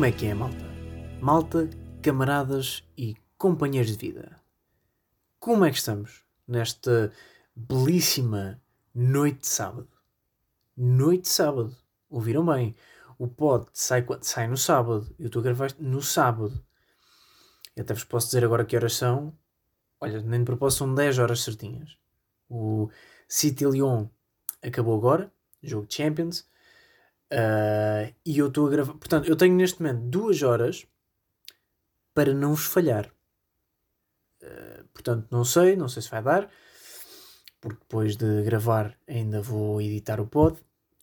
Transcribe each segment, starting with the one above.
Como é que é, malta? Malta, camaradas e companheiros de vida. Como é que estamos nesta belíssima noite de sábado? Noite de sábado. Ouviram bem? O pod sai, sai no sábado. Eu estou a gravar no sábado. Eu até vos posso dizer agora que horas são. Olha, nem de propósito são 10 horas certinhas. O City Lyon acabou agora, jogo de Champions. Uh, e eu estou a gravar. Portanto, eu tenho neste momento duas horas para não vos falhar. Uh, portanto, não sei, não sei se vai dar, porque depois de gravar ainda vou editar o pod.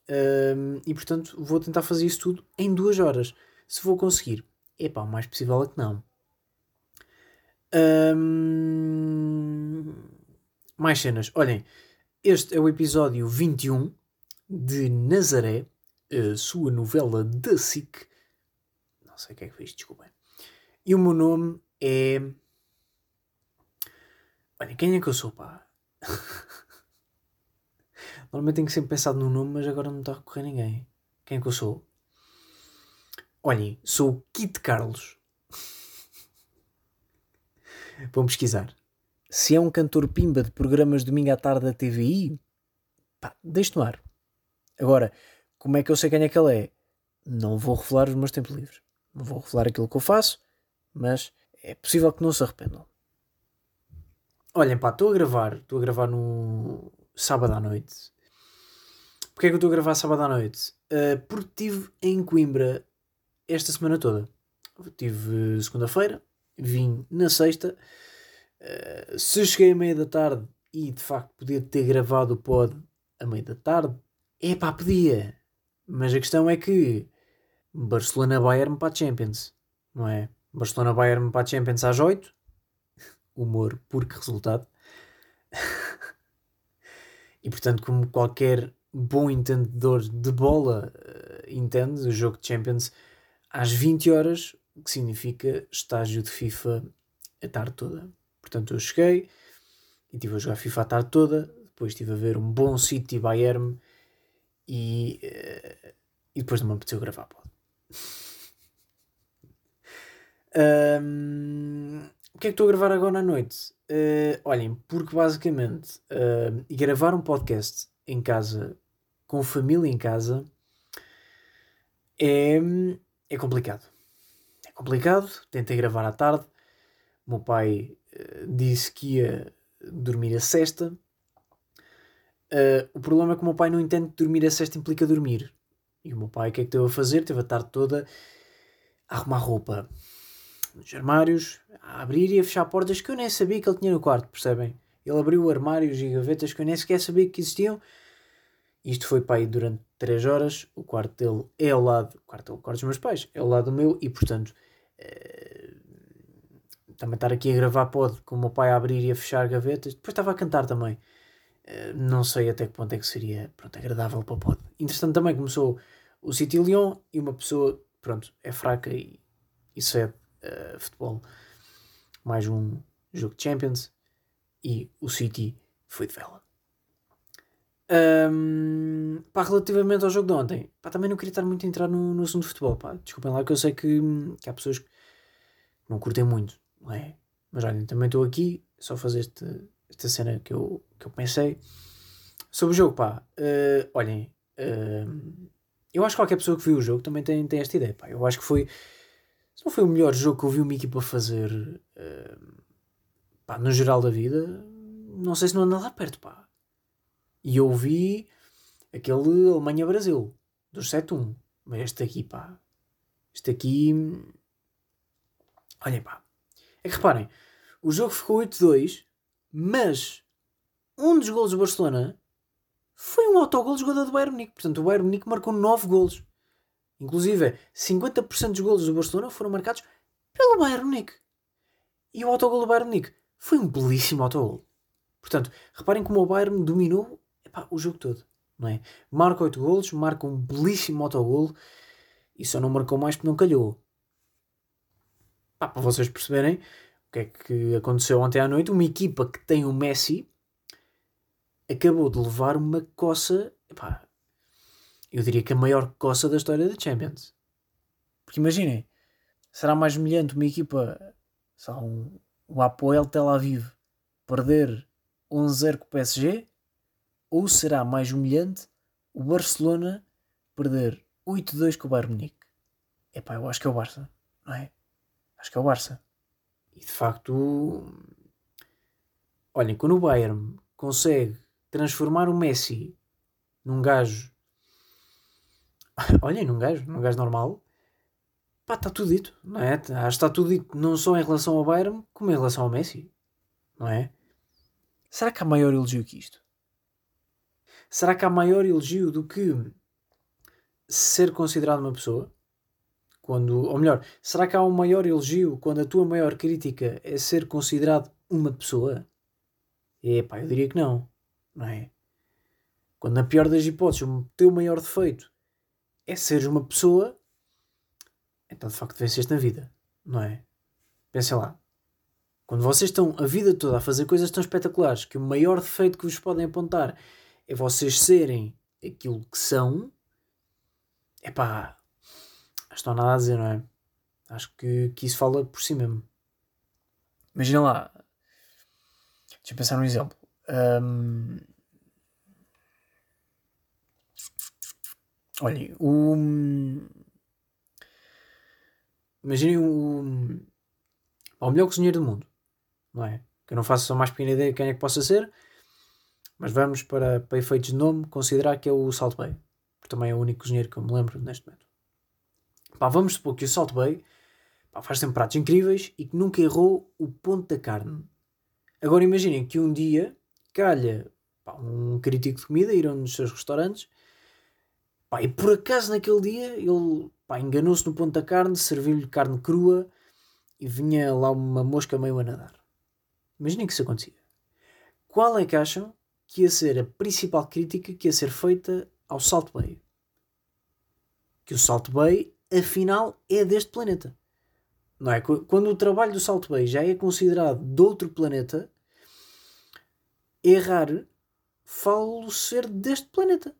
Uh, e portanto, vou tentar fazer isso tudo em duas horas. Se vou conseguir, é pá, o mais possível é que não. Um, mais cenas. Olhem, este é o episódio 21 de Nazaré a sua novela da SIC. Não sei o que é que isto, desculpem. E o meu nome é. Olha, quem é que eu sou, pá? Normalmente tenho sempre pensado no nome, mas agora não está a recorrer ninguém. Quem é que eu sou? Olhem, sou o Kit Carlos. Vão pesquisar. Se é um cantor pimba de programas domingo à tarde da TVI, pá, deixe-te no ar. Agora, como é que eu sei quem é que ele é? Não vou revelar os meus tempos livres. Não vou revelar aquilo que eu faço, mas é possível que não se arrependam. Olhem, pá, estou a gravar. Estou a gravar no sábado à noite. Porquê é que eu estou a gravar sábado à noite? Uh, porque estive em Coimbra esta semana toda. Tive segunda-feira, vim na sexta. Uh, se cheguei à meia da tarde e de facto podia ter gravado o pod à meia da tarde, é pá, podia. Mas a questão é que Barcelona-Bayern para a Champions, não é? Barcelona-Bayern para a Champions às 8. Humor, porque resultado. e portanto, como qualquer bom entendedor de bola uh, entende, o jogo de Champions às 20 horas, o que significa estágio de FIFA a tarde toda. Portanto, eu cheguei e estive a jogar FIFA a tarde toda, depois estive a ver um bom City Bayern e, uh, e depois não me apeteceu gravar pod. um, o que é que estou a gravar agora à noite? Uh, olhem, porque basicamente uh, gravar um podcast em casa, com família em casa, é, é complicado. É complicado. Tentei gravar à tarde. O meu pai uh, disse que ia dormir a sexta. Uh, o problema é que o meu pai não entende que dormir a sexta implica dormir. E o meu pai, o que é que teve a fazer? Teve a tarde toda a arrumar roupa nos armários, a abrir e a fechar portas que eu nem sabia que ele tinha no quarto, percebem? Ele abriu armários e gavetas que eu nem sequer sabia que existiam. Isto foi aí durante 3 horas. O quarto dele é ao lado, o quarto, o quarto dos meus pais, é ao lado do meu e, portanto, eh, também estar aqui a gravar pode com o meu pai a abrir e a fechar gavetas. Depois estava a cantar também. Eh, não sei até que ponto é que seria pronto, agradável para o pod. Interessante também começou o City Lyon e uma pessoa pronto, é fraca e, e cede uh, futebol. Mais um jogo de Champions e o City foi de vela. Um, pá, relativamente ao jogo de ontem, pá, também não queria estar muito a entrar no, no assunto de futebol. Pá. Desculpem lá que eu sei que, que há pessoas que não curtem muito, não é? Mas olhem, também estou aqui só fazer este, esta cena que eu, que eu pensei. Sobre o jogo, pá, uh, olhem, uh, eu acho que qualquer pessoa que viu o jogo também tem, tem esta ideia, pá. Eu acho que foi, se não foi o melhor jogo que eu vi uma equipa fazer, uh, pá, no geral da vida, não sei se não anda lá perto, pá. E eu vi aquele Alemanha-Brasil, dos 7-1, mas este aqui, pá, este aqui, olhem, pá, é que reparem, o jogo ficou 8-2 mas um dos golos do Barcelona foi um autogol de jogador do Bayern Munique. Portanto, o Bayern Munique marcou 9 golos. Inclusive, 50% dos golos do Barcelona foram marcados pelo Bayern Munique. E o autogol do Bayern Munique foi um belíssimo autogol. Portanto, reparem como o Bayern dominou epá, o jogo todo. Não é? Marca 8 golos, marca um belíssimo autogol e só não marcou mais porque não calhou. Para vocês perceberem o que é que aconteceu ontem à noite? Uma equipa que tem o Messi acabou de levar uma coça, epá, eu diria que a maior coça da história da Champions. Porque imaginem, será mais humilhante uma equipa, sei lá, um, o Apoel Tel Aviv, perder 11-0 com o PSG? Ou será mais humilhante o Barcelona perder 8-2 com o Bayern Munique? Epá, eu acho que é o Barça, não é? Acho que é o Barça. E de facto, olhem, quando o Bayern consegue transformar o Messi num gajo olhem, num gajo, num gajo normal, pá, está tudo dito, não é? Acho que está tudo dito, não só em relação ao Bayern, como em relação ao Messi, não é? Será que há maior elogio que isto? Será que há maior elogio do que ser considerado uma pessoa? Quando, ou melhor, será que há um maior elogio quando a tua maior crítica é ser considerado uma pessoa? É pá, eu diria que não, não é? Quando na pior das hipóteses o teu maior defeito é seres uma pessoa, então de facto venceste na vida, não é? Pensem lá. Quando vocês estão a vida toda a fazer coisas tão espetaculares que o maior defeito que vos podem apontar é vocês serem aquilo que são, é pá, não há nada a dizer, não é? Acho que, que isso fala por si mesmo. Imagina lá, deixa eu pensar num exemplo. Um, Olhem, o. Imaginem o. O melhor cozinheiro do mundo, não é? Que eu não faço a mais pequena ideia de quem é que possa ser, mas vamos, para, para efeitos de nome, considerar que é o Salt Bay, porque também é o único cozinheiro que eu me lembro neste momento. Pá, vamos supor que o Salt Bay pá, faz sempre pratos incríveis e que nunca errou o ponto da carne. Agora imaginem que um dia calha pá, um crítico de comida ir a um dos seus restaurantes Pá, e por acaso naquele dia ele enganou-se no ponto da carne, serviu-lhe carne crua e vinha lá uma mosca meio a nadar. Imaginem que isso acontecia. Qual é que acham que ia ser a principal crítica que ia ser feita ao Salt Bay? Que o Salt Bay, afinal, é deste planeta. Não é? Quando o trabalho do Salt Bay já é considerado de outro planeta, errar falo ser deste planeta.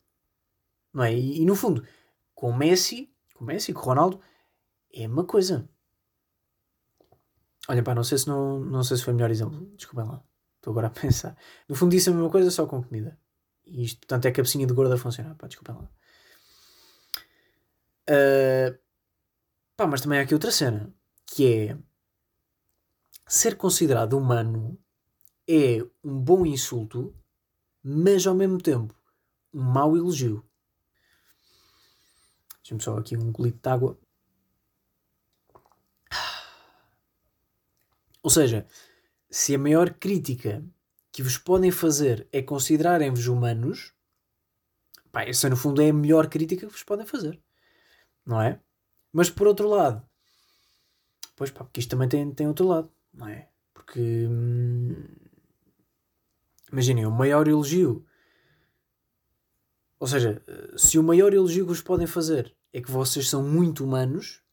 Não é? E, e no fundo, com Messi, com Messi, com Ronaldo, é uma coisa. Olha, pá, não sei se, não, não sei se foi o melhor exemplo. Desculpem lá. Estou agora a pensar. No fundo, disse a mesma coisa, só com comida. E isto, portanto, é cabecinha de gorda a funcionar. Pá, desculpem lá. Uh, pá, mas também há aqui outra cena. Que é... Ser considerado humano é um bom insulto, mas ao mesmo tempo um mau elogio. Deixa-me só aqui um golito de água. Ou seja, se a maior crítica que vos podem fazer é considerarem-vos humanos, pá, essa no fundo é a melhor crítica que vos podem fazer. Não é? Mas por outro lado, pois pá, porque isto também tem, tem outro lado, não é? Porque hum, imaginem, o maior elogio, ou seja, se o maior elogio que vos podem fazer é que vocês são muito humanos.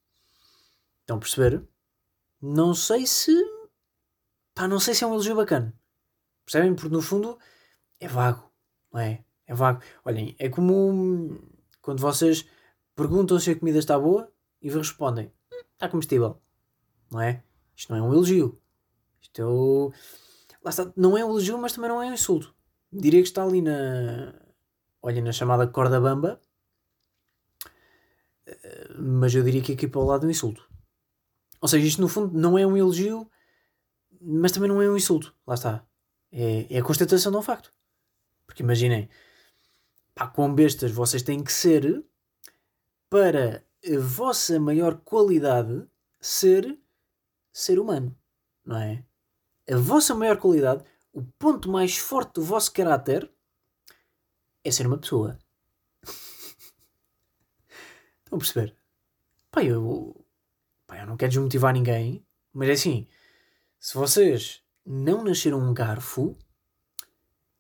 Estão a perceber? Não sei se. Pá, não sei se é um elogio bacana. Percebem? Porque no fundo é vago. Não é? É vago. Olhem, é como quando vocês perguntam se a comida está boa e respondem: está comestível. Não é? Isto não é um elogio. Isto é o. Lá está. Não é um elogio, mas também não é um insulto. Diria que está ali na. Olha, na chamada corda bamba mas eu diria que aqui para o lado é um insulto. Ou seja, isto no fundo não é um elogio, mas também não é um insulto. Lá está. É, é a constatação de um facto. Porque imaginem, pá, quão bestas vocês têm que ser para a vossa maior qualidade ser ser humano, não é? A vossa maior qualidade, o ponto mais forte do vosso caráter é ser uma pessoa. Estão a perceber? Pá, eu, pá, eu não quero desmotivar ninguém, mas é assim: se vocês não nasceram um garfo,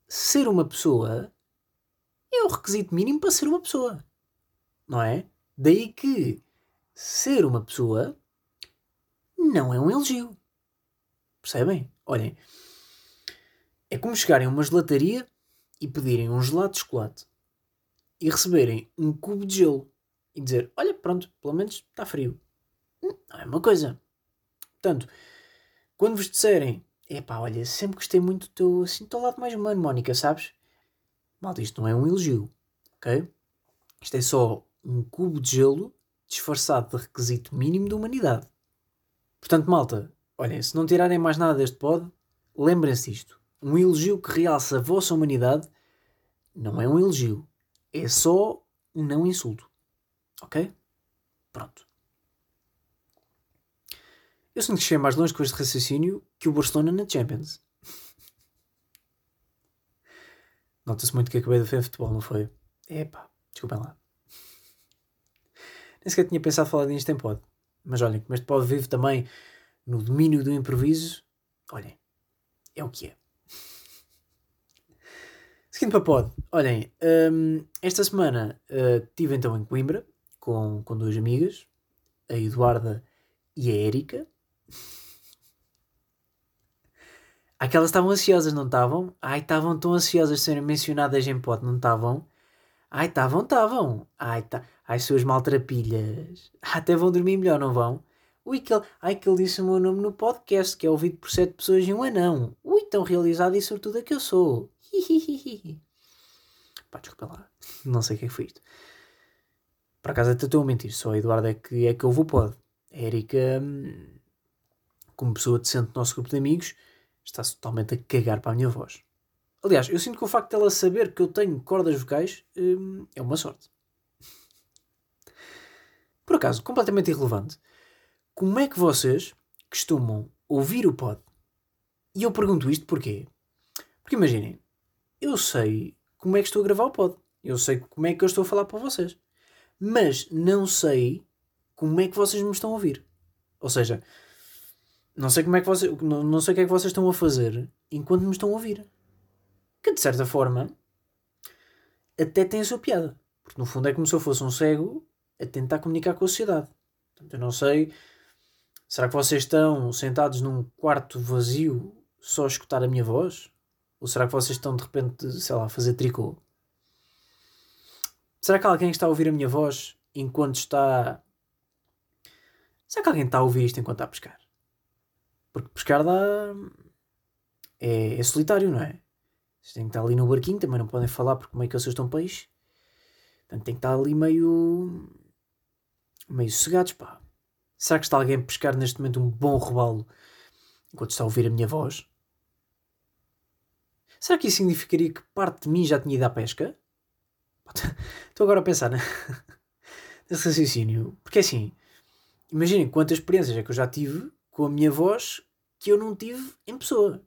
ser uma pessoa é o requisito mínimo para ser uma pessoa. Não é? Daí que ser uma pessoa não é um elogio. Percebem? Olhem, é como chegarem a uma gelataria e pedirem um gelado de chocolate e receberem um cubo de gelo e dizer: Olha, pronto, pelo menos está frio. não é uma coisa. Portanto, quando vos disserem, epá, olha, sempre gostei muito do teu, assim, teu lado mais humano, Mónica, sabes? Malta, isto não é um elogio, ok? Isto é só um cubo de gelo disfarçado de requisito mínimo de humanidade. Portanto, malta, olhem, se não tirarem mais nada deste pod, lembrem-se disto. Um elogio que realça a vossa humanidade não é um elogio, é só um não insulto. Ok? Pronto. Eu sinto que cheguei mais longe com este raciocínio que o Barcelona na Champions. Nota-se muito que acabei de ver futebol, não foi? Epá, desculpem lá. Nem sequer tinha pensado falar disto em pod. Mas olhem, como este pod vive também no domínio do improviso, olhem, é o que é. Seguindo para pod, olhem, um, esta semana uh, estive então em Coimbra com, com duas amigas, a Eduarda e a Érica. Aquelas estavam ansiosas, não estavam? Ai, estavam tão ansiosas de serem mencionadas em pod, não estavam? Ai, estavam, estavam. Ai, tá. Ai, suas maltrapilhas. Até vão dormir melhor, não vão? Ui, que ele... Ai, que ele disse o meu nome no podcast, que é ouvido por sete pessoas em um anão. Ui, tão realizado e sortuda que eu sou. Pá, desculpa lá. Não sei o que é que foi isto. Por acaso até estou a mentir, só a Eduardo é que, é que ouve o pod. A Erika, hum, como pessoa decente do nosso grupo de amigos, está-se totalmente a cagar para a minha voz. Aliás, eu sinto que o facto dela saber que eu tenho cordas vocais hum, é uma sorte. Por acaso, completamente irrelevante, como é que vocês costumam ouvir o pod? E eu pergunto isto porquê? Porque imaginem, eu sei como é que estou a gravar o pod. Eu sei como é que eu estou a falar para vocês. Mas não sei como é que vocês me estão a ouvir. Ou seja, não sei como é que vocês, não, não sei o que é que vocês estão a fazer enquanto me estão a ouvir que de certa forma até tem a sua piada. Porque no fundo é como se eu fosse um cego a tentar comunicar com a sociedade. Portanto, eu não sei. Será que vocês estão sentados num quarto vazio só a escutar a minha voz? Ou será que vocês estão de repente, sei lá, a fazer tricô? Será que alguém está a ouvir a minha voz enquanto está. Será que alguém está a ouvir isto enquanto está a pescar? Porque pescar dá. É, é solitário, não é? Vocês têm que estar ali no barquinho, também não podem falar porque meio que vocês estão peixe. Portanto, tem que estar ali meio. Meio sossegados, pá. Será que está alguém a pescar neste momento um bom robalo enquanto está a ouvir a minha voz? Será que isso significaria que parte de mim já tinha ido à pesca? Estou agora a pensar né? nesse raciocínio. Porque assim, imaginem quantas experiências é que eu já tive com a minha voz que eu não tive em pessoa.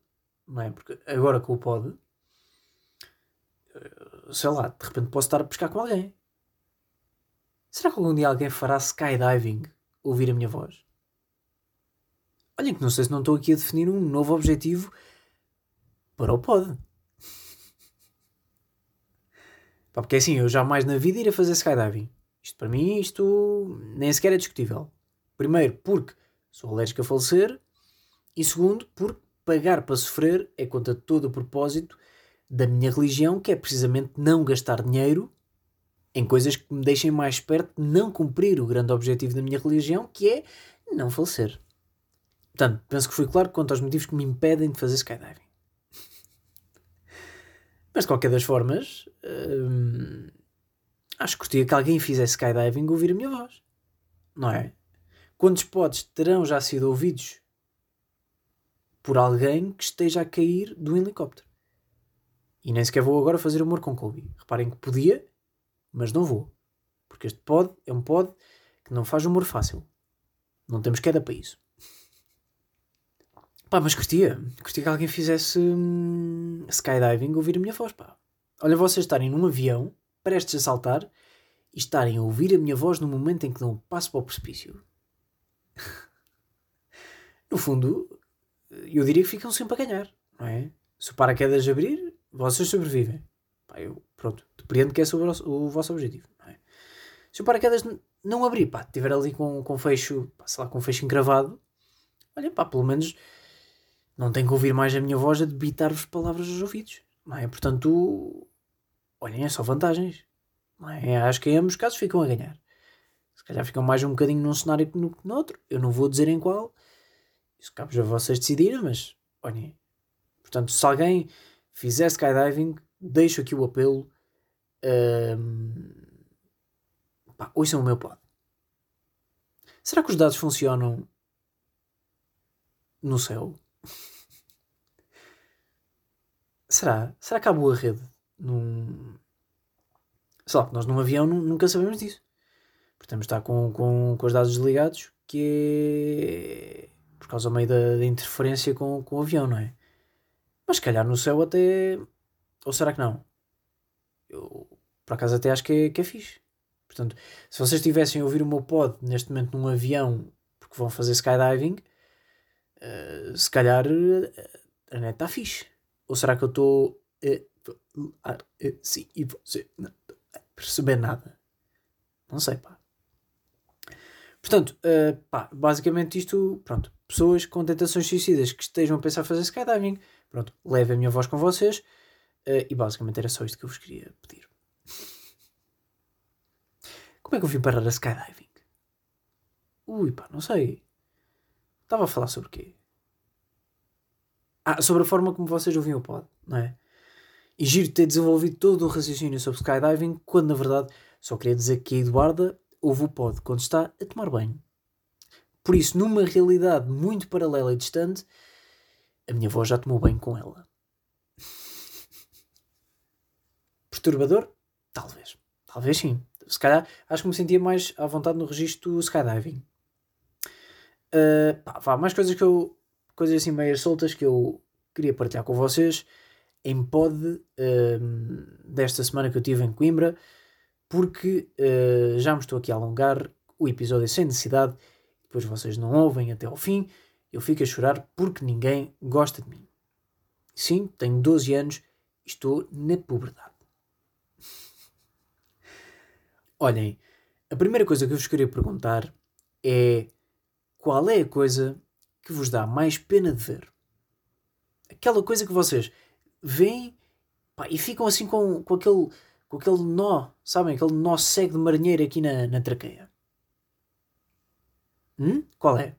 Não é? Porque agora com o pod sei lá, de repente posso estar a pescar com alguém. Será que algum dia alguém fará skydiving ouvir a minha voz? Olhem que não sei se não estou aqui a definir um novo objetivo para o pod. Porque é assim, eu jamais na vida iria fazer skydiving. Isto para mim, isto nem sequer é discutível. Primeiro, porque sou alérgico a falecer. E segundo, porque pagar para sofrer é contra todo o propósito da minha religião, que é precisamente não gastar dinheiro em coisas que me deixem mais perto de não cumprir o grande objetivo da minha religião, que é não falecer. Portanto, penso que fui claro quanto aos motivos que me impedem de fazer skydiving. Mas de qualquer das formas, hum, acho que gostaria que alguém fizesse skydiving ouvir a minha voz. Não é? Quantos pods terão já sido ouvidos por alguém que esteja a cair do helicóptero? E nem sequer vou agora fazer humor com Kobe. Reparem que podia, mas não vou. Porque este pod é um pod que não faz humor fácil. Não temos queda para isso. Pá, mas curtia. Curtia que alguém fizesse hum, skydiving ouvir a minha voz, pá. Olha, vocês estarem num avião, prestes a saltar, e estarem a ouvir a minha voz no momento em que um passo para o precipício. no fundo, eu diria que ficam sempre a ganhar, não é? Se o paraquedas abrir, vocês sobrevivem. Pá, eu, pronto, depreendo que é sobre o, vosso objetivo. É? Se o paraquedas não abrir, pá, estiver ali com, com fecho, pá, sei lá, com fecho encravado, olha, pá, pelo menos não tenho que ouvir mais a minha voz a debitar-vos palavras aos ouvidos. Não é? Portanto, olhem, é só vantagens. Não é? Acho que em ambos os casos ficam a ganhar. Se calhar ficam mais um bocadinho num cenário que no, no outro. Eu não vou dizer em qual. Isso cabe a vocês decidirem, mas olhem. Portanto, se alguém fizer skydiving, deixo aqui o apelo. Um, pá, ouçam o meu pod. Será que os dados funcionam no céu? Será? Será que há boa rede? Num... Sei lá, nós num avião nunca sabemos disso. Portanto, estar com, com, com os dados desligados, que é por causa meio da, da interferência com, com o avião, não é? Mas se calhar no céu até. Ou será que não? Eu, por acaso, até acho que é, que é fixe. Portanto, se vocês estivessem a ouvir o meu pod neste momento num avião porque vão fazer skydiving, uh, se calhar uh, a net está fixe. Ou será que eu estou a uh, sim e você não perceber nada? Não sei, pá. Portanto, uh, pá, basicamente isto, pronto, pessoas com tentações suicidas que estejam a pensar fazer skydiving, pronto, levem a minha voz com vocês uh, e basicamente era só isto que eu vos queria pedir. Como é que eu vim parar a skydiving? Ui, pá, não sei. Estava a falar sobre o quê? Ah, sobre a forma como vocês ouviam o pod, não é? E giro ter desenvolvido todo o raciocínio sobre skydiving, quando na verdade só queria dizer que a Eduarda ouve o pod quando está a tomar banho. Por isso, numa realidade muito paralela e distante, a minha avó já tomou banho com ela. Perturbador? Talvez. Talvez sim. Se calhar, acho que me sentia mais à vontade no registro skydiving. Uh, pá, vá, mais coisas que eu. coisas assim meias soltas que eu queria partilhar com vocês em pod uh, desta semana que eu tive em Coimbra, porque uh, já me estou aqui a alongar o episódio é sem necessidade, depois vocês não ouvem até ao fim, eu fico a chorar porque ninguém gosta de mim. Sim, tenho 12 anos e estou na puberdade. Olhem, a primeira coisa que eu vos queria perguntar é qual é a coisa que vos dá mais pena de ver? Aquela coisa que vocês veem pá, e ficam assim com, com, aquele, com aquele nó, sabem? Aquele nó cego de marinheiro aqui na, na traqueia. Hum? Qual é?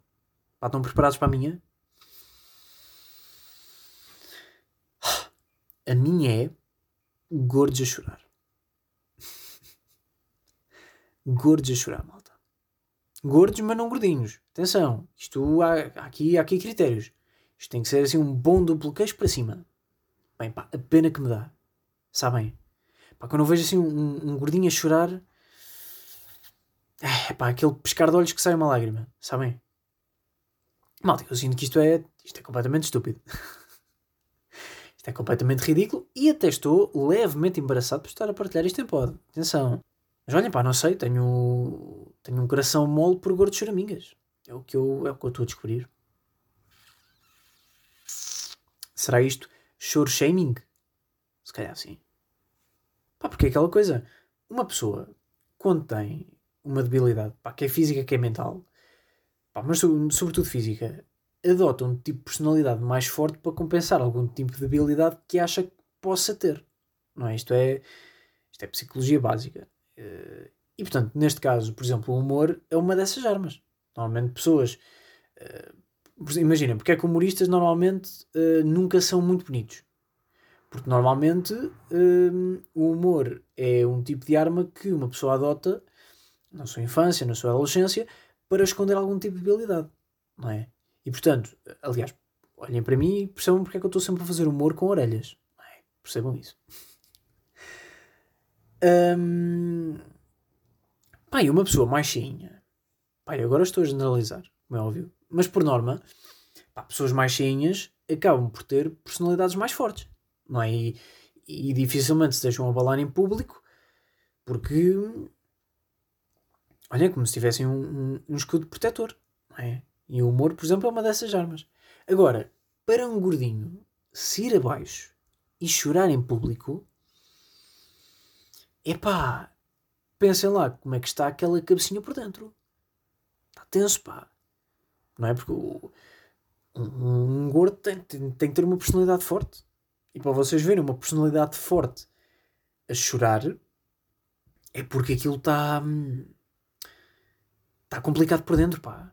Pá, estão preparados para a minha? A minha é gordos a chorar. Gordos a chorar, malta. Gordos, mas não gordinhos. Atenção, isto há, aqui, há aqui critérios. Isto tem que ser assim um bom duplo queijo para cima. Bem, pá, a pena que me dá. Sabem? Pá, quando eu vejo assim um, um gordinho a chorar, é pá, aquele pescar de olhos que sai uma lágrima. Sabem? Malta, eu sinto que isto é, isto é completamente estúpido. isto é completamente ridículo e até estou levemente embaraçado por estar a partilhar isto em pod. Atenção. Mas olhem, pá, não sei, tenho, tenho um coração mole por gordos choramingas. É o que eu, é o que eu estou a descobrir. Será isto choro shaming? Se calhar sim. Pá, porque é aquela coisa. Uma pessoa, quando tem uma debilidade, pá, que é física, que é mental, pá, mas sobretudo física, adota um tipo de personalidade mais forte para compensar algum tipo de debilidade que acha que possa ter. Não é? Isto é, isto é psicologia básica. Eh, e portanto, neste caso, por exemplo, o humor é uma dessas armas. Normalmente, pessoas. Eh, imaginem, porque é que humoristas normalmente uh, nunca são muito bonitos? Porque normalmente o humor é um tipo de arma que uma pessoa adota na sua infância, na sua adolescência, para esconder algum tipo de debilidade. Não é? E portanto, aliás, olhem para mim e percebam porque é que eu estou sempre a fazer humor com orelhas. É? Percebam isso. Um, pai, uma pessoa mais cheinha. Pai, agora estou a generalizar, como é óbvio. Mas por norma, pá, pessoas mais cheinhas acabam por ter personalidades mais fortes. Não é? E, e dificilmente se deixam abalar em público porque olha, como se tivessem um, um, um escudo protetor. É? E o humor, por exemplo, é uma dessas armas. Agora, para um gordinho se ir abaixo e chorar em público, epá, pensem lá como é que está aquela cabecinha por dentro. Está tenso, pá. Não é? Porque o, um, um, gordo tem, tem, tem que ter uma personalidade forte. E para vocês verem uma personalidade forte a chorar, é porque aquilo está. Hum, está complicado por dentro, pá.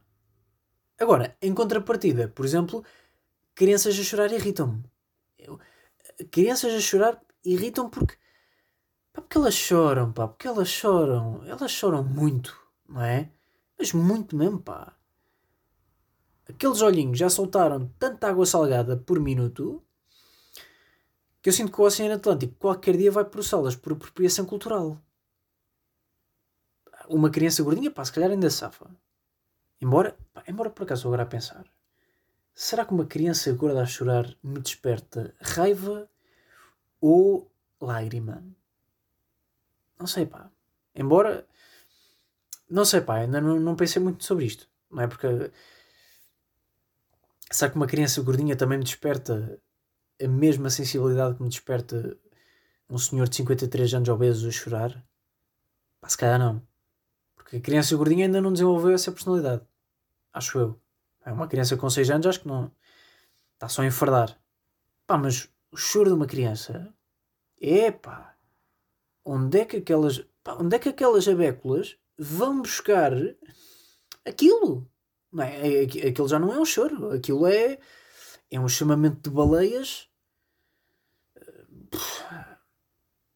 Agora, em contrapartida, por exemplo, crianças a chorar irritam-me. Crianças a chorar irritam porque. Pá, porque elas choram, pá, porque elas choram. Elas choram muito, não é? Mas muito mesmo, pá. Aqueles olhinhos já soltaram tanta água salgada por minuto que eu sinto que o Oceano Atlântico qualquer dia vai processá-las por apropriação cultural. Uma criança gordinha, pá, se calhar ainda safa. Embora, pá, embora por acaso agora a pensar, será que uma criança gorda a chorar me desperta raiva ou lágrima? Não sei, pá. Embora, não sei, pá, ainda não, não pensei muito sobre isto. Não é porque será que uma criança gordinha também me desperta a mesma sensibilidade que me desperta um senhor de 53 anos obeso a chorar? Pá, se calhar não. Porque a criança gordinha ainda não desenvolveu essa personalidade. Acho eu. É uma criança com 6 anos, acho que não. Está só a enfardar. Pá, mas o choro de uma criança. É pá. Onde é que aquelas. Pá, onde é que aquelas abéculas vão buscar aquilo? Não é? é aquilo já não é um choro. Aquilo é. É um chamamento de baleias.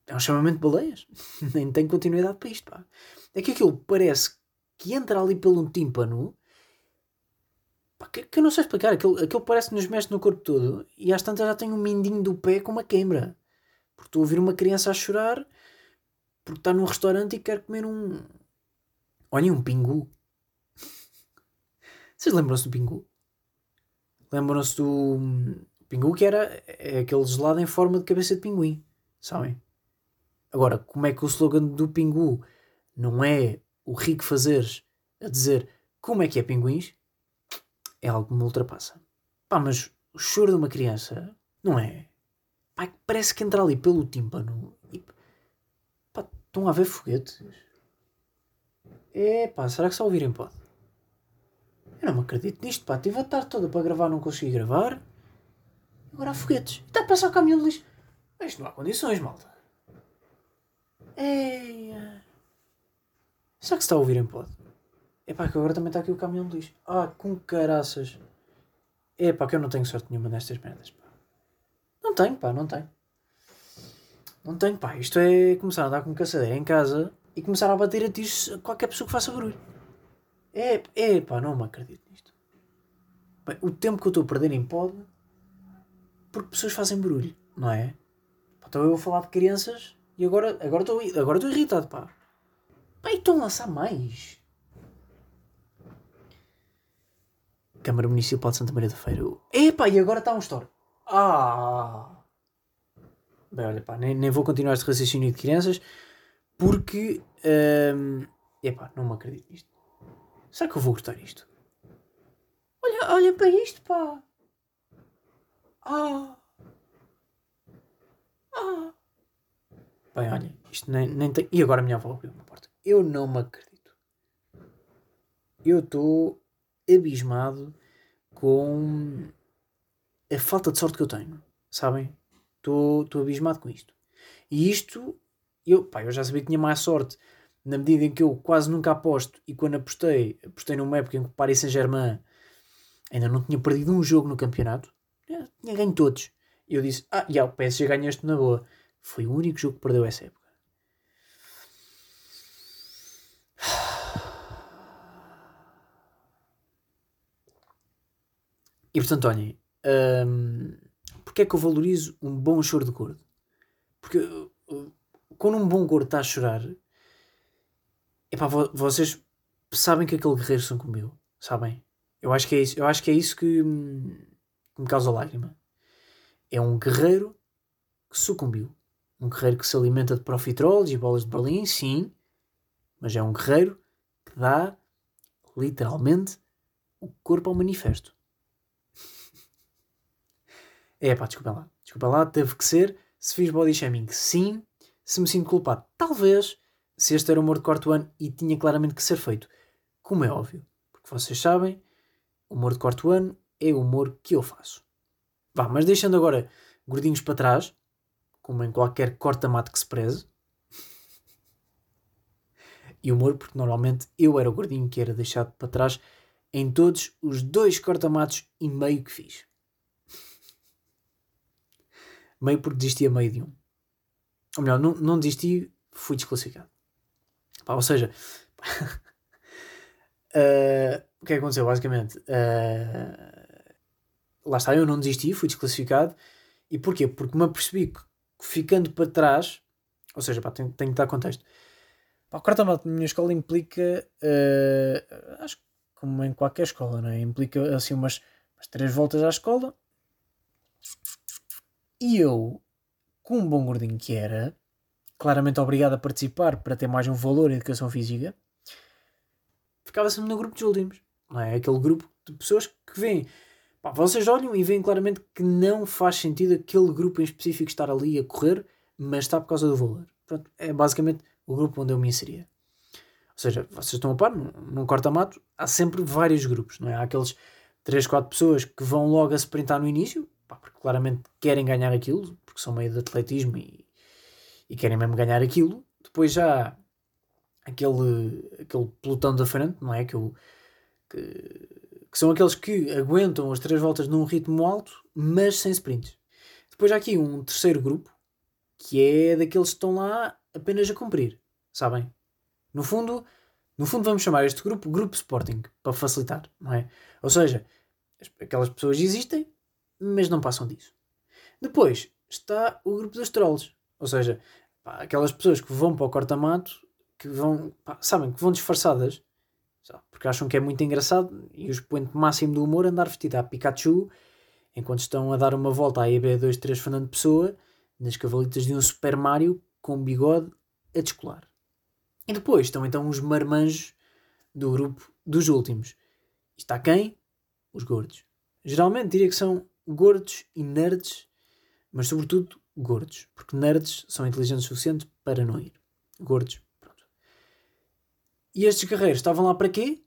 É um chamamento de baleias. Nem tem continuidade para isto, pá. É que aquilo parece que entra ali pelo tímpano que, que, eu não sei explicar. Aquilo, aquilo parece que nos mexe no corpo todo e às tantas já tenho um mindinho do pé com uma queimbra. Porque estou a ouvir uma criança a chorar porque está num restaurante e quer comer um. Olhem, um pingu. Vocês lembram-se do pingu? Lembram-se do pingu que era é aquele gelado em forma de cabeça de pinguim, sabem? Agora, como é que o slogan do pingu não é o rico fazeres a dizer como é que é pinguins, é algo que me ultrapassa. Pá, mas o choro de uma criança, não é? Pá, parece que entra ali pelo tímpano estão a ver foguetes. É pá, será que só ouvirem pode? Eu não me acredito nisto, pá. Tive a tarde toda para gravar, não consegui gravar. Agora há foguetes. Está a passar o caminhão de lixo. Isto não há condições, malta. Eia. Será que se está a ouvir em? É pá, que agora também está aqui o caminhão de lixo. Ah, com caraças. É pá, que eu não tenho sorte nenhuma nestas merdas, pá. Não tenho, pá, não tenho. Não tenho, pá. Isto é começar a andar com caçadeira em casa e começar a bater a tiros a qualquer pessoa que faça barulho. É, é pá, não me acredito nisto. Bem, o tempo que eu estou a perder em pod porque pessoas fazem barulho, não é? Pá, então eu vou falar de crianças e agora, agora, estou, agora estou irritado, pá. Pá, estão a lançar mais. Câmara Municipal de Santa Maria da Feira. Epá, e agora está um store. Ah! Bem, olha, pá, nem, nem vou continuar este raciocínio de crianças porque. Um, epá, não me acredito nisto. Será que eu vou gostar disto? Olha, olha para isto, pá! Ah! Ah! Bem, olha, isto nem, nem tem. E agora a minha avó abriu uma porta. Eu não me acredito. Eu estou abismado com a falta de sorte que eu tenho. Sabem? Estou abismado com isto. E isto, eu, pá, eu já sabia que tinha mais sorte na medida em que eu quase nunca aposto e quando apostei, apostei numa época em que o Paris Saint-Germain ainda não tinha perdido um jogo no campeonato, tinha ganho todos. E eu disse: Ah, já, o PSG ganha este na boa. Foi o único jogo que perdeu essa época. E portanto, olhem, um, porque é que eu valorizo um bom choro de gordo? Porque uh, quando um bom gordo está a chorar, epá, vocês sabem que aquele guerreiro são comigo, sabem? Eu acho que é isso, eu acho que, é isso que, hum, que me causa lágrima. É um guerreiro que sucumbiu. Um guerreiro que se alimenta de profiteroles e bolas de Berlim, sim, mas é um guerreiro que dá literalmente o corpo ao manifesto. É pá, desculpa lá. Desculpa lá, teve que ser. Se fiz body shaming, sim. Se me sinto culpado, talvez. Se este era o humor de quarto ano e tinha claramente que ser feito. Como é óbvio. Porque vocês sabem, o humor de quarto ano é o humor que eu faço. Vá, mas deixando agora gordinhos para trás, como em qualquer corta-mato que se preze, e humor, porque normalmente eu era o gordinho que era deixado para trás em todos os dois cortamatos e meio que fiz. Meio porque desisti a meio de um. Ou melhor, não, não desisti, fui desclassificado. Pá, ou seja, uh, o que é que aconteceu basicamente? Uh, lá está, eu não desisti, fui desclassificado. E porquê? Porque me apercebi que ficando para trás, ou seja, pá, tenho, tenho que dar contexto. Pá, o corta-mato na minha escola implica, uh, acho que como em qualquer escola, não é? Implica assim umas, umas três voltas à escola. E eu, com um bom gordinho que era, claramente obrigado a participar para ter mais um valor em educação física, ficava sempre no grupo dos últimos. Não é? Aquele grupo de pessoas que vêm. Pá, vocês olham e veem claramente que não faz sentido aquele grupo em específico estar ali a correr, mas está por causa do valor. Pronto, é basicamente o grupo onde eu me inseria. Ou seja, vocês estão a par, num corta-mato há sempre vários grupos, não é? Há aqueles 3, 4 pessoas que vão logo a se sprintar no início, pá, porque claramente querem ganhar aquilo, porque são meio de atletismo e, e querem mesmo ganhar aquilo. Depois já aquele, aquele pelotão da frente, não é? Que, eu, que, que são aqueles que aguentam as três voltas num ritmo alto, mas sem sprints. Depois há aqui um terceiro grupo, que é daqueles que estão lá apenas a cumprir, sabem? No fundo, no fundo vamos chamar este grupo Grupo Sporting, para facilitar, não é? Ou seja, aquelas pessoas existem, mas não passam disso. Depois está o grupo dos trolls, ou seja, pá, aquelas pessoas que vão para o corta-mato, que vão, pá, sabem, que vão disfarçadas, porque acham que é muito engraçado e o expoente máximo do humor andar vestida a Pikachu enquanto estão a dar uma volta à EB23 Fernando Pessoa nas cavalitas de um Super Mario com bigode a descolar. E depois estão então os marmanjos do grupo dos últimos. Está quem? Os gordos. Geralmente diria que são gordos e nerds, mas sobretudo gordos, porque nerds são inteligentes o suficiente para não ir. Gordos, pronto. E estes guerreiros estavam lá para quê?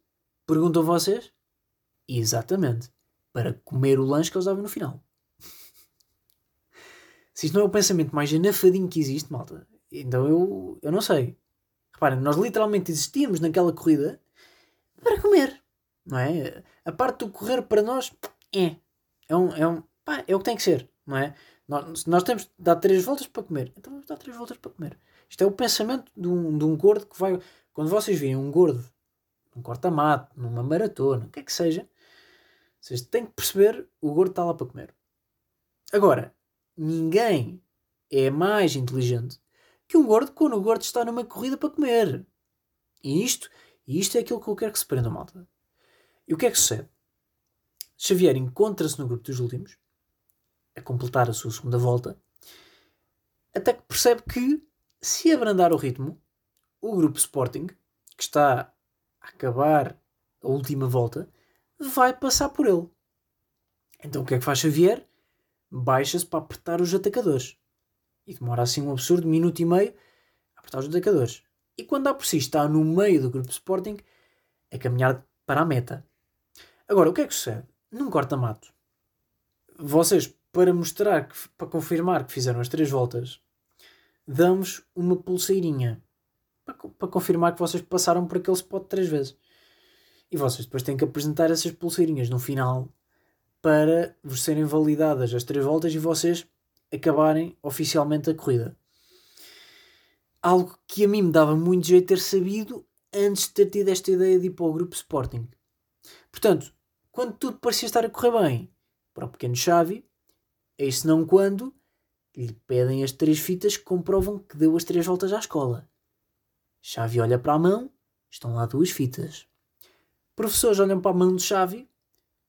Perguntam vocês? Exatamente, para comer o lanche que eles davam no final. Se isto não é o pensamento mais anafadinho que existe, malta, então eu, eu não sei. Reparem, nós literalmente existíamos naquela corrida para comer, não é? A parte do correr para nós é. É, um, é, um, pá, é o que tem que ser, não é? Nós, nós temos de dar três voltas para comer, então vamos dar três voltas para comer. Isto é o pensamento de um, de um gordo que vai. Quando vocês veem um gordo num corta-mato, numa maratona, o que é que seja, vocês têm que perceber o gordo está lá para comer. Agora, ninguém é mais inteligente que um gordo quando o gordo está numa corrida para comer. E isto, e isto é aquilo que eu quero que se prenda, malta. E o que é que sucede? Xavier encontra-se no grupo dos últimos, a completar a sua segunda volta, até que percebe que, se abrandar o ritmo, o grupo Sporting, que está a acabar a última volta, vai passar por ele. Então o que é que faz Xavier? Baixa-se para apertar os atacadores e demora assim um absurdo minuto e meio a apertar os indicadores. E quando dá por si está no meio do grupo Sporting a caminhar para a meta. Agora, o que é que sucede? Num corta-mato, vocês, para mostrar, que, para confirmar que fizeram as três voltas, damos uma pulseirinha para, para confirmar que vocês passaram por aquele spot três vezes. E vocês depois têm que apresentar essas pulseirinhas no final para vos serem validadas as três voltas e vocês acabarem oficialmente a corrida. Algo que a mim me dava muito jeito ter sabido antes de ter tido esta ideia de ir para o grupo Sporting. Portanto, quando tudo parecia estar a correr bem para o pequeno Xavi, isso não quando lhe pedem as três fitas que comprovam que deu as três voltas à escola. Xavi olha para a mão, estão lá duas fitas. Professores olham para a mão de Xavi,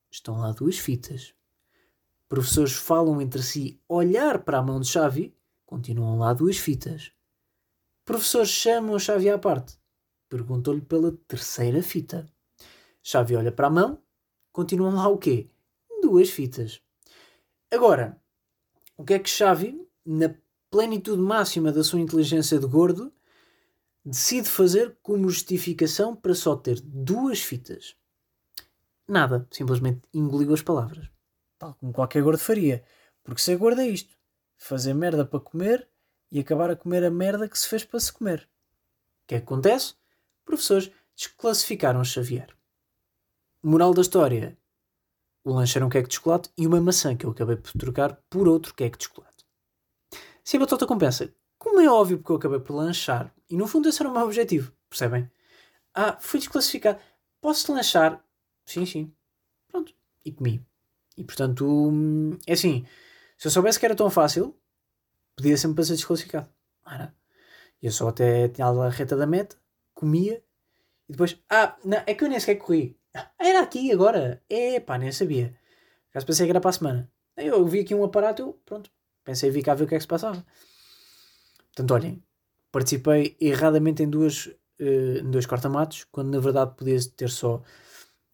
estão lá duas fitas professores falam entre si olhar para a mão de Xavi, continuam lá duas fitas. Professores chamam Xavi à parte, perguntam-lhe pela terceira fita. Xavi olha para a mão, continuam lá o quê? Duas fitas. Agora, o que é que Xavi, na plenitude máxima da sua inteligência de gordo, decide fazer como justificação para só ter duas fitas? Nada, simplesmente engoliu as palavras tal como qualquer gordo faria. Porque ser gordo é isto: fazer merda para comer e acabar a comer a merda que se fez para se comer. O que é que acontece? Professores desclassificaram Xavier. Moral da história: o lanche era um queque de chocolate e uma maçã que eu acabei por trocar por outro queque de chocolate. Se a batota compensa, como é óbvio porque eu acabei por lanchar, e no fundo esse era o meu objetivo, percebem? Ah, fui desclassificado. Posso lanchar? Sim, sim. Pronto. E comi. E portanto, hum, é assim, se eu soubesse que era tão fácil, podia sempre para ser desclassificado. Era. Eu só até tinha a reta da meta, comia, e depois, ah, não, é que eu nem sequer corri. Era aqui agora. É pá, nem sabia. Caso pensei que era para a semana. Eu vi aqui um aparato, eu, pronto, pensei vir cá ver o que é que se passava. Portanto, olhem, participei erradamente em duas, uh, em dois cortamatos, quando na verdade podia ter só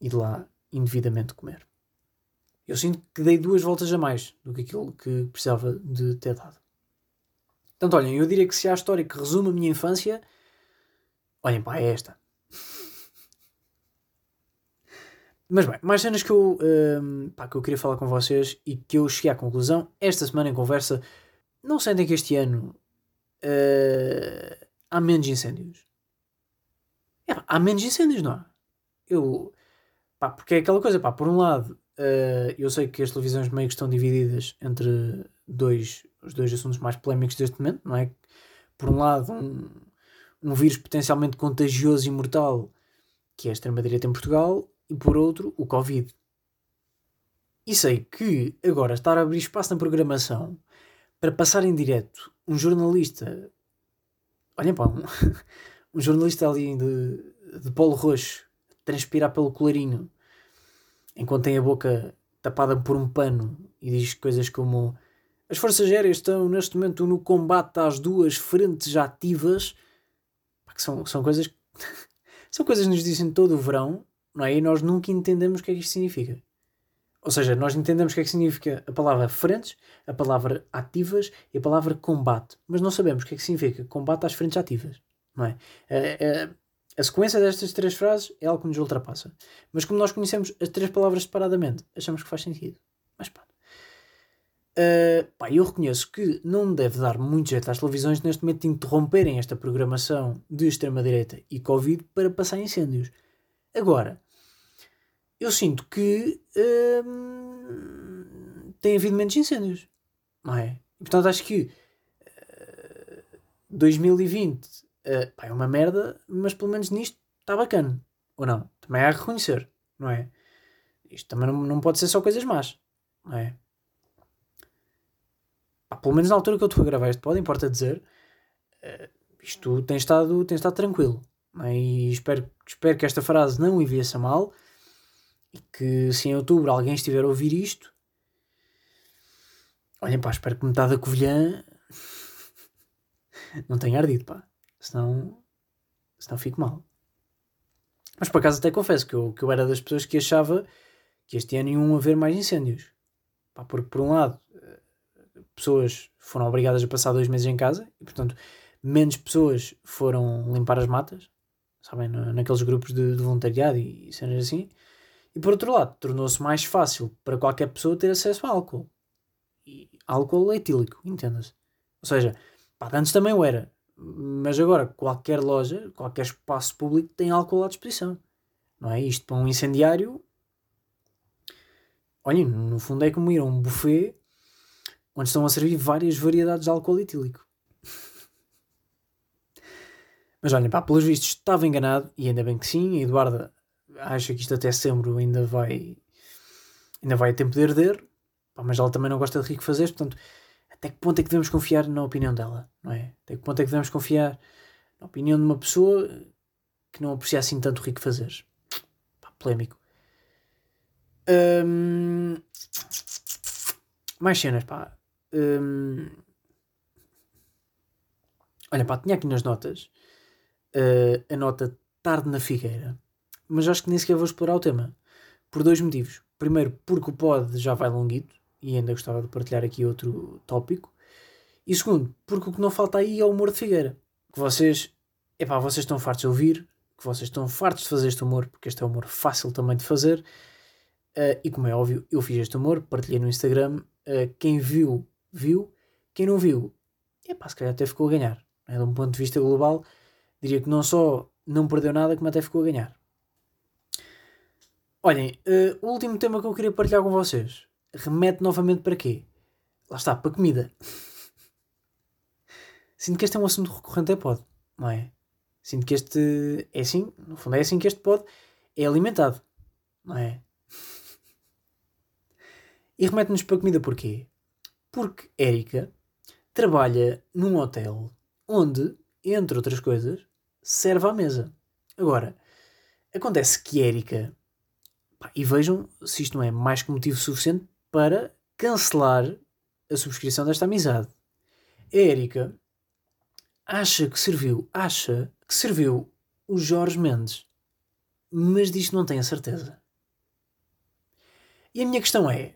ido lá indevidamente comer. Eu sinto que dei duas voltas a mais do que aquilo que precisava de ter dado. Portanto, olhem, eu diria que se há história que resume a minha infância, olhem, pá, é esta. Mas bem, mais cenas que eu, um, pá, que eu queria falar com vocês e que eu cheguei à conclusão esta semana em conversa. Não sentem que este ano uh, há menos incêndios? É, pá, há menos incêndios, não há? Eu, pá, porque é aquela coisa, pá, por um lado, uh, eu sei que as televisões meio que estão divididas entre dois, os dois assuntos mais polémicos deste momento, não é? Por um lado, um, um vírus potencialmente contagioso e mortal que é a extrema-direita em Portugal, e por outro, o Covid. E sei que agora estar a abrir espaço na programação para passar em direto um jornalista. Olhem pá, um, um jornalista ali de, de polo roxo, transpirar pelo colarinho, enquanto tem a boca tapada por um pano e diz coisas como as forças aéreas estão neste momento no combate às duas frentes ativas, que são, são coisas são coisas que nos dizem todo o verão não é? E nós nunca entendemos o que é que isto significa. Ou seja, nós entendemos o que é que significa a palavra frentes, a palavra ativas e a palavra combate, mas não sabemos o que é que significa combate às frentes ativas, não é? A, a, a sequência destas três frases é algo que nos ultrapassa. Mas como nós conhecemos as três palavras separadamente, achamos que faz sentido. Mas. Uh, pá, eu reconheço que não deve dar muito jeito às televisões neste momento de interromperem esta programação de extrema-direita e Covid para passar incêndios. Agora, eu sinto que hum, tem havido menos incêndios, não é? E, portanto, acho que uh, 2020 uh, pá, é uma merda, mas pelo menos nisto está bacana, ou não? Também há a reconhecer, não é? Isto também não, não pode ser só coisas más, não é? Pá, pelo menos na altura que eu estou a gravar este pode, importa dizer, uh, isto tem estado, tem estado tranquilo. E espero, espero que esta frase não envelheça mal e que se em outubro alguém estiver a ouvir isto, olhem pá, espero que metade da Covilhã não tenha ardido, pá. Senão, senão fico mal. Mas por acaso até confesso que eu, que eu era das pessoas que achava que este ano iam haver mais incêndios. Pá, porque por um lado, eh, pessoas foram obrigadas a passar dois meses em casa e portanto menos pessoas foram limpar as matas sabem, naqueles grupos de, de voluntariado e, cenas assim. E por outro lado, tornou-se mais fácil para qualquer pessoa ter acesso a álcool. E álcool etílico, entenda-se. Ou seja, pá, antes também o era. Mas agora qualquer loja, qualquer espaço público tem álcool à disposição. Não é? Isto para um incendiário. Olhem, no fundo é como ir a um buffet onde estão a servir várias variedades de álcool etílico. Mas olhem, pá, pelos vistos estava enganado, e ainda bem que sim. A Eduarda acha que isto até setembro ainda vai, ainda vai a tempo de herder, pá, mas ela também não gosta de rico fazer, portanto, até que ponto é que devemos confiar na opinião dela, não é? Até que ponto é que devemos confiar na opinião de uma pessoa que não aprecia assim tanto rico fazer? Pá, polémico. Hum, mais cenas, pá. Hum, olha, pá, tinha aqui nas notas uh, a nota tarde na Figueira, mas acho que nem sequer vou explorar o tema. Por dois motivos. Primeiro, porque o pod já vai longuito e ainda gostava de partilhar aqui outro tópico. E segundo, porque o que não falta aí é o humor de Figueira. Que vocês, epá, vocês estão fartos de ouvir, que vocês estão fartos de fazer este humor, porque este é um humor fácil também de fazer. Uh, e como é óbvio, eu fiz este humor, partilhei no Instagram. Uh, quem viu, viu. Quem não viu, epá, se calhar até ficou a ganhar. É, de um ponto de vista global, diria que não só não perdeu nada, como até ficou a ganhar. Olhem, uh, o último tema que eu queria partilhar com vocês remete novamente para quê? Lá está, para comida. Sinto que este é um assunto recorrente é pod, não é? Sinto que este é assim, no fundo é assim que este pod é alimentado, não é? E remete-nos para comida porquê? Porque Érica trabalha num hotel onde, entre outras coisas, serve à mesa. Agora, acontece que Érica, e vejam se isto não é mais que motivo suficiente para cancelar a subscrição desta amizade. A Érica acha que serviu, acha que serviu o Jorge Mendes, mas disto não tem a certeza. E a minha questão é: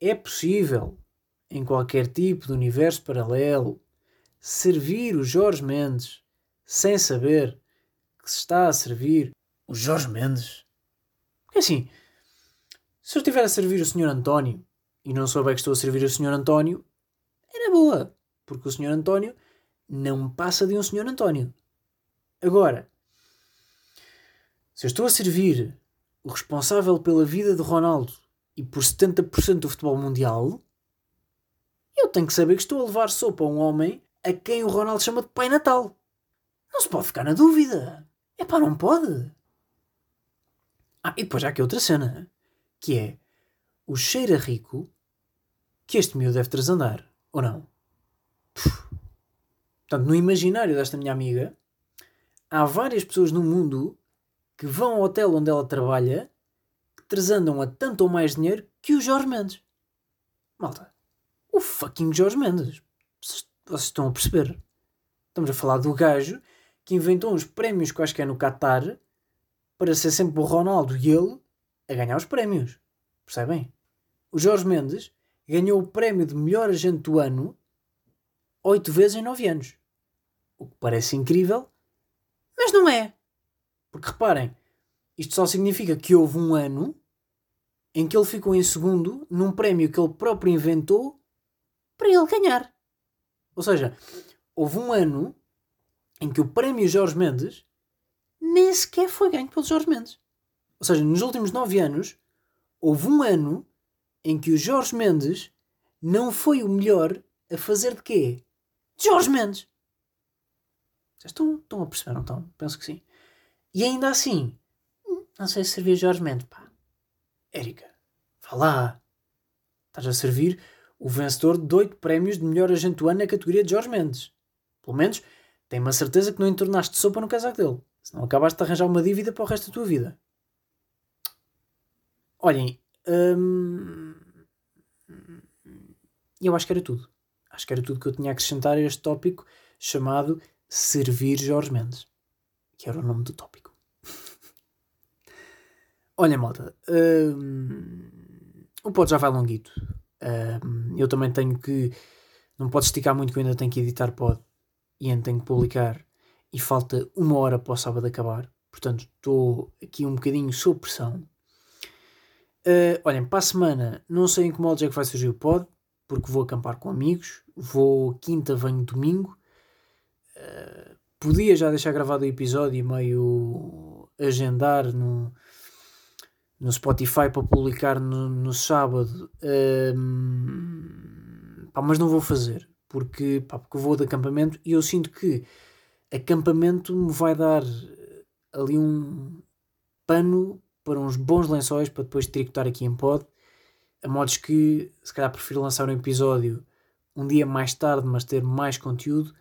é possível, em qualquer tipo de universo paralelo, servir o Jorge Mendes sem saber que se está a servir o Jorge Mendes? Porque assim, se eu estiver a servir o Sr. António e não souber que estou a servir o Sr. António, era boa, porque o Sr. António não passa de um Sr. António. Agora, se eu estou a servir o responsável pela vida de Ronaldo e por 70% do futebol mundial, eu tenho que saber que estou a levar sopa a um homem a quem o Ronaldo chama de Pai Natal. Não se pode ficar na dúvida. É pá, não pode. Ah, e depois há aqui outra cena, que é o cheiro a rico que este miúdo deve transandar, ou não? Puf. Portanto, no imaginário desta minha amiga, há várias pessoas no mundo que vão ao hotel onde ela trabalha que transandam a tanto ou mais dinheiro que o Jorge Mendes. Malta, o fucking Jorge Mendes. Vocês estão a perceber? Estamos a falar do gajo que inventou uns prémios quaisquer no Qatar para ser sempre o Ronaldo e ele a ganhar os prémios. Percebem? O Jorge Mendes ganhou o prémio de melhor agente do ano oito vezes em nove anos. O que parece incrível, mas não é. Porque reparem, isto só significa que houve um ano em que ele ficou em segundo num prémio que ele próprio inventou para ele ganhar. Ou seja, houve um ano em que o prémio Jorge Mendes nem sequer foi ganho pelo Jorge Mendes. Ou seja, nos últimos nove anos, houve um ano em que o Jorge Mendes não foi o melhor a fazer de quê? De Jorge Mendes. Vocês estão, estão a perceber, não estão? Penso que sim. E ainda assim, não sei se servia Jorge Mendes, pá. Érica, vá lá. Estás a servir o vencedor de oito prémios de melhor agente do ano na categoria de Jorge Mendes. Pelo menos, tenho uma certeza que não entornaste sopa no casaco dele. Senão acabaste de arranjar uma dívida para o resto da tua vida. Olhem, hum, eu acho que era tudo. Acho que era tudo que eu tinha a acrescentar a este tópico chamado Servir Jorge Mendes, que era o nome do tópico. Olha, malta, hum, o pod já vai longuito. Hum, eu também tenho que. Não pode esticar muito que eu ainda tenho que editar pod e ainda tenho que publicar. E falta uma hora para o sábado acabar. Portanto, estou aqui um bocadinho sob pressão. Uh, olhem, para a semana não sei em que molde é que vai surgir o pod, porque vou acampar com amigos, vou quinta, venho domingo. Uh, podia já deixar gravado o episódio e meio agendar no, no Spotify para publicar no, no sábado, uh, pá, mas não vou fazer porque, pá, porque vou de acampamento e eu sinto que acampamento me vai dar ali um pano para uns bons lençóis para depois tricotar aqui em pod. A modos que se calhar prefiro lançar um episódio um dia mais tarde, mas ter mais conteúdo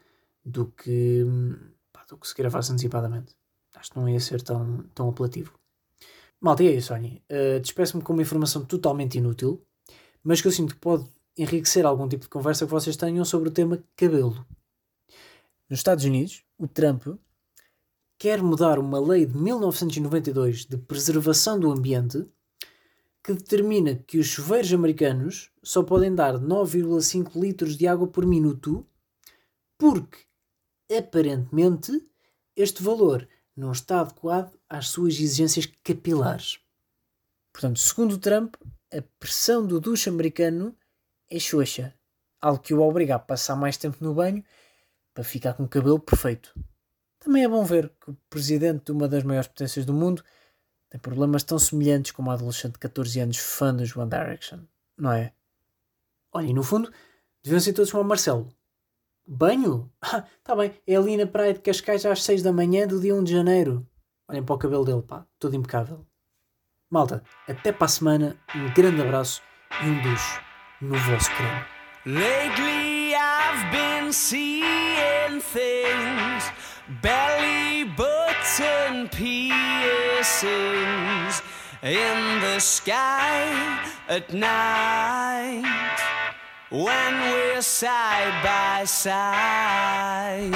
do que, pá, do que se gravasse antecipadamente. Acho que não ia ser tão, tão apelativo. Malta, e é isso, Sónia. Uh, Despeço-me com uma informação totalmente inútil, mas que eu sinto que pode enriquecer algum tipo de conversa que vocês tenham sobre o tema cabelo. Nos Estados Unidos, o Trump quer mudar uma lei de 1992 de preservação do ambiente que determina que os chuveiros americanos só podem dar 9,5 litros de água por minuto porque, aparentemente, este valor não está adequado às suas exigências capilares. Portanto, segundo Trump, a pressão do duche americano é xoxa, algo que o obriga a passar mais tempo no banho para ficar com o cabelo perfeito. Também é bom ver que o presidente de uma das maiores potências do mundo tem problemas tão semelhantes como a adolescente de 14 anos fã dos One Direction, não é? Olha, e no fundo, deviam ser todos como o Marcelo. Banho? Ah, tá bem, é ali na praia de Cascais às 6 da manhã do dia 1 de janeiro. Olhem para o cabelo dele, pá, todo impecável. Malta, até para a semana, um grande abraço e um ducho Lately I've been seeing things, belly button piercings in the sky at night when we're side by side.